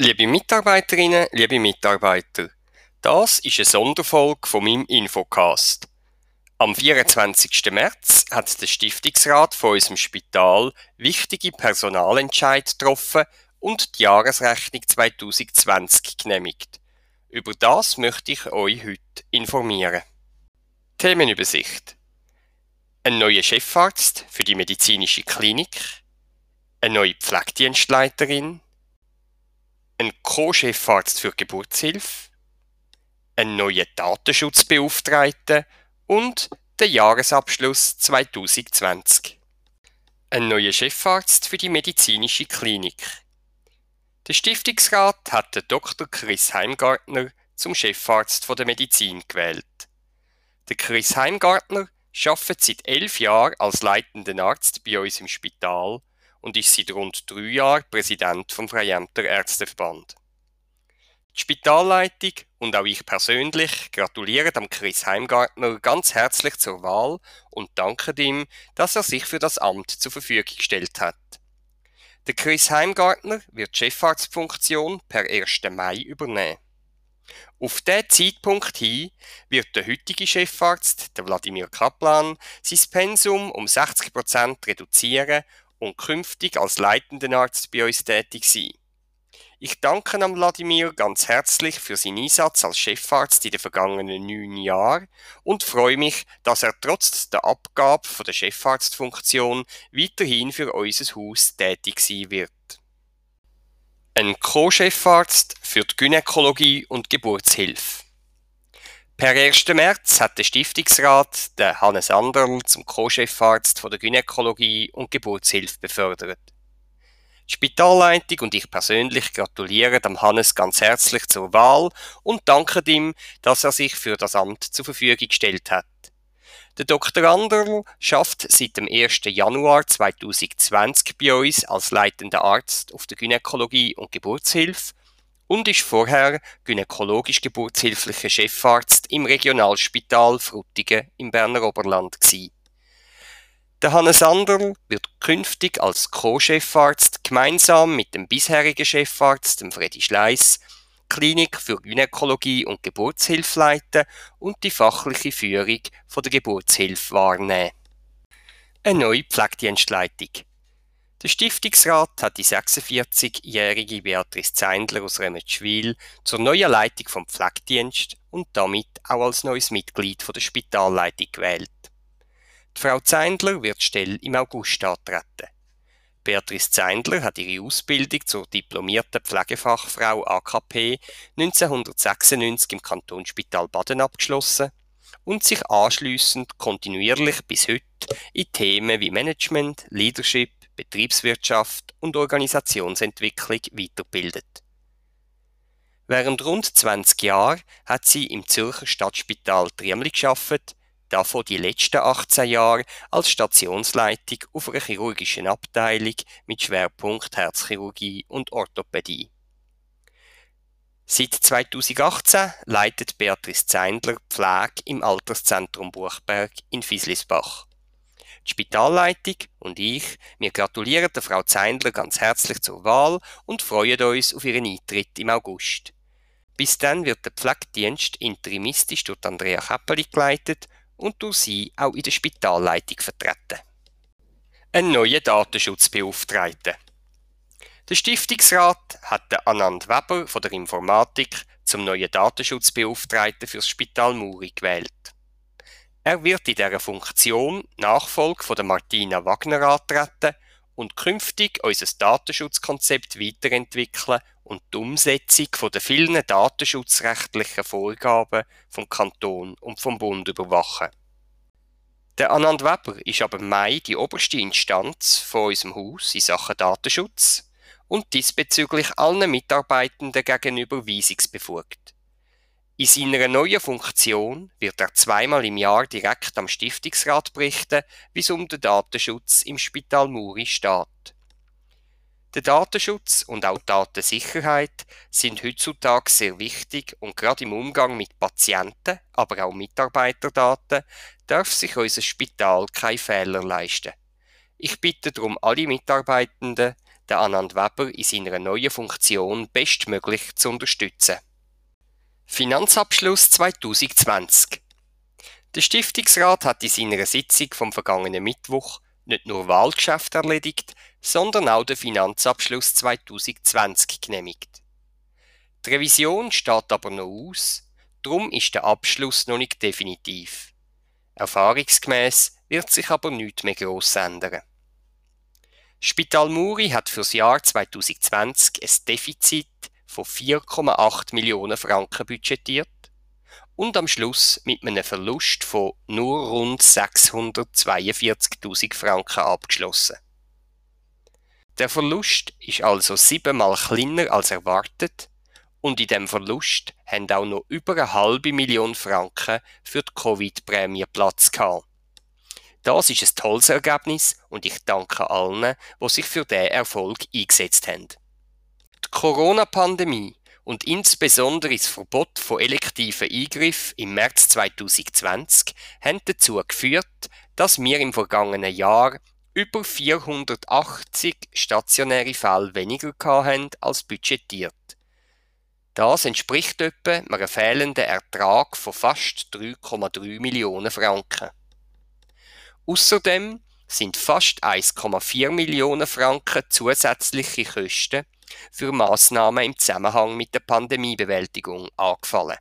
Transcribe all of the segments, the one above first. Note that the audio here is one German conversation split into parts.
Liebe Mitarbeiterinnen, liebe Mitarbeiter, das ist eine Sonderfolge von meinem Infocast. Am 24. März hat der Stiftungsrat von unserem Spital wichtige Personalentscheid getroffen und die Jahresrechnung 2020 genehmigt. Über das möchte ich euch heute informieren. Themenübersicht. Ein neuer Chefarzt für die medizinische Klinik, eine neue Pflegedienstleiterin, ein Co-Chefarzt für Geburtshilfe, ein neuer Datenschutzbeauftragter und der Jahresabschluss 2020. Ein neuer Chefarzt für die medizinische Klinik. Der Stiftungsrat hat den Dr. Chris Heimgartner zum Chefarzt der Medizin gewählt. Der Chris Heimgartner arbeitet seit elf Jahren als leitender Arzt bei uns im Spital und ist seit rund drei Jahren Präsident vom Freiämter Ärzteverband. Die Spitalleitung und auch ich persönlich gratulieren dem Chris Heimgartner ganz herzlich zur Wahl und danken ihm, dass er sich für das Amt zur Verfügung gestellt hat. Der Chris Heimgartner wird die Chefarztfunktion per 1. Mai übernehmen. Auf diesen Zeitpunkt hin wird der heutige Chefarzt, der Wladimir Kaplan, sein Pensum um 60 Prozent reduzieren und künftig als leitender Arzt bei uns tätig sein. Ich danke am Wladimir ganz herzlich für seinen Einsatz als Chefarzt in den vergangenen neun Jahren und freue mich, dass er trotz der Abgabe von der Chefarztfunktion weiterhin für unser Haus tätig sein wird. Ein Co-Chefarzt für die Gynäkologie und Geburtshilfe. Per 1. März hat der Stiftungsrat den Hannes Anderl zum Co-Chefarzt der Gynäkologie und Geburtshilfe befördert. Die Spitalleitung und ich persönlich gratulieren dem Hannes ganz herzlich zur Wahl und danken ihm, dass er sich für das Amt zur Verfügung gestellt hat. Der Dr. Anderl schafft seit dem 1. Januar 2020 bei uns als leitender Arzt auf der Gynäkologie und Geburtshilfe und ist vorher gynäkologisch-geburtshilflicher Chefarzt im Regionalspital Frutigen im Berner Oberland gewesen. Der Hannes Anderl wird künftig als Co-Chefarzt gemeinsam mit dem bisherigen Chefarzt, dem Freddy Schleiss, Klinik für Gynäkologie und Geburtshilfe leiten und die fachliche Führung von der Geburtshilfe wahrnehmen. Eine neue Pflegedienstleitung. Der Stiftungsrat hat die 46-jährige Beatrice Zeindler aus Remetschwil zur neuen Leitung vom Pflegedienst und damit auch als neues Mitglied der Spitalleitung gewählt. Die Frau Zeindler wird die Stelle im August antreten. Beatrice Zeindler hat ihre Ausbildung zur diplomierten Pflegefachfrau AKP 1996 im Kantonsspital Baden abgeschlossen und sich anschließend kontinuierlich bis heute in Themen wie Management, Leadership, Betriebswirtschaft und Organisationsentwicklung weiterbildet. Während rund 20 Jahren hat sie im Zürcher Stadtspital Triemli geschafft, davon die letzten 18 Jahre als Stationsleitung auf einer chirurgischen Abteilung mit Schwerpunkt Herzchirurgie und Orthopädie. Seit 2018 leitet Beatrice Zeindler Pflege im Alterszentrum Buchberg in Fieslisbach. Die Spitalleitung und ich, wir gratulieren der Frau Zeindler ganz herzlich zur Wahl und freuen uns auf ihren Eintritt im August. Bis dann wird der Pflegedienst interimistisch durch Andrea Käppeli geleitet und durch sie auch in der Spitalleitung vertreten. Ein neuer Datenschutzbeauftragter. Der Stiftungsrat hat Anand Weber von der Informatik zum neuen Datenschutzbeauftragten fürs Spital Muri gewählt. Er wird in dieser Funktion Nachfolge von der Martina Wagner antreten und künftig unser Datenschutzkonzept weiterentwickeln und die Umsetzung von der vielen datenschutzrechtlichen Vorgaben vom Kanton und vom Bund überwachen. Der Anand Weber ist aber im Mai die oberste Instanz von unserem Haus in Sachen Datenschutz und diesbezüglich allen Mitarbeitenden gegenüber weisungsbefugt. In seiner neuen Funktion wird er zweimal im Jahr direkt am Stiftungsrat berichten, wie es um den Datenschutz im Spital Muri steht. Der Datenschutz und auch die Datensicherheit sind heutzutage sehr wichtig und gerade im Umgang mit Patienten, aber auch Mitarbeiterdaten darf sich unser Spital keine Fehler leisten. Ich bitte darum alle Mitarbeitenden, den Anand Weber in seiner neuen Funktion bestmöglich zu unterstützen. Finanzabschluss 2020 Der Stiftungsrat hat in seiner Sitzung vom vergangenen Mittwoch nicht nur Wahlgeschäfte erledigt, sondern auch den Finanzabschluss 2020 genehmigt. Die Revision steht aber noch aus, darum ist der Abschluss noch nicht definitiv. Erfahrungsgemäß wird sich aber nichts mehr gross ändern. Spital Muri hat fürs Jahr 2020 ein Defizit von 4,8 Millionen Franken budgetiert und am Schluss mit einem Verlust von nur rund 642.000 Franken abgeschlossen. Der Verlust ist also siebenmal kleiner als erwartet und in dem Verlust haben auch noch über eine halbe Million Franken für die Covid-Prämie Platz gehabt. Das ist ein tolles Ergebnis und ich danke allen, die sich für diesen Erfolg eingesetzt haben. Die Corona-Pandemie und insbesondere das Verbot von elektiven Eingriffen im März 2020 haben dazu geführt, dass wir im vergangenen Jahr über 480 stationäre Fälle weniger hatten als budgetiert. Das entspricht etwa einem fehlenden Ertrag von fast 3,3 Millionen Franken. Außerdem sind fast 1,4 Millionen Franken zusätzliche Kosten für Maßnahmen im Zusammenhang mit der Pandemiebewältigung angefallen.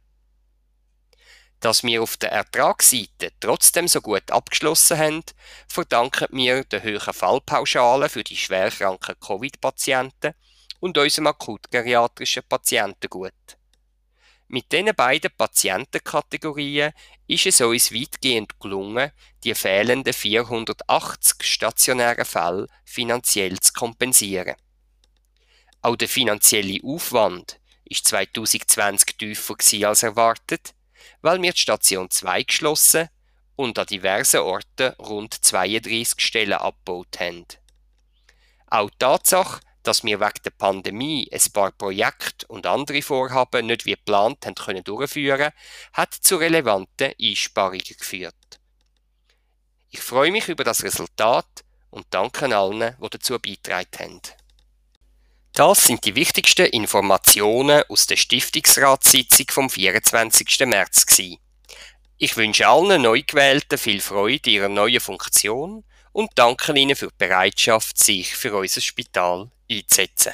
Dass wir auf der Ertragsseite trotzdem so gut abgeschlossen haben, verdanken wir der hohen Fallpauschale für die schwerkranken Covid-Patienten und unserem akutgeriatrischen Patientengut. Mit diesen beiden Patientenkategorien ist es uns weitgehend gelungen, die fehlenden 480 stationären Fälle finanziell zu kompensieren. Auch der finanzielle Aufwand ist 2020 tiefer als erwartet, weil wir die Station 2 geschlossen und an diversen Orten rund 32 Stellen abgebaut haben. Auch die Tatsache, dass wir wegen der Pandemie ein paar Projekte und andere Vorhaben nicht wie geplant haben können durchführen, hat zu relevanten Einsparungen geführt. Ich freue mich über das Resultat und danke allen, die dazu beigetragen haben. Das sind die wichtigsten Informationen aus der Stiftungsratssitzung vom 24. März. Gewesen. Ich wünsche allen Neugewählten viel Freude in ihrer neuen Funktion und danke Ihnen für die Bereitschaft, sich für unser Spital einzusetzen.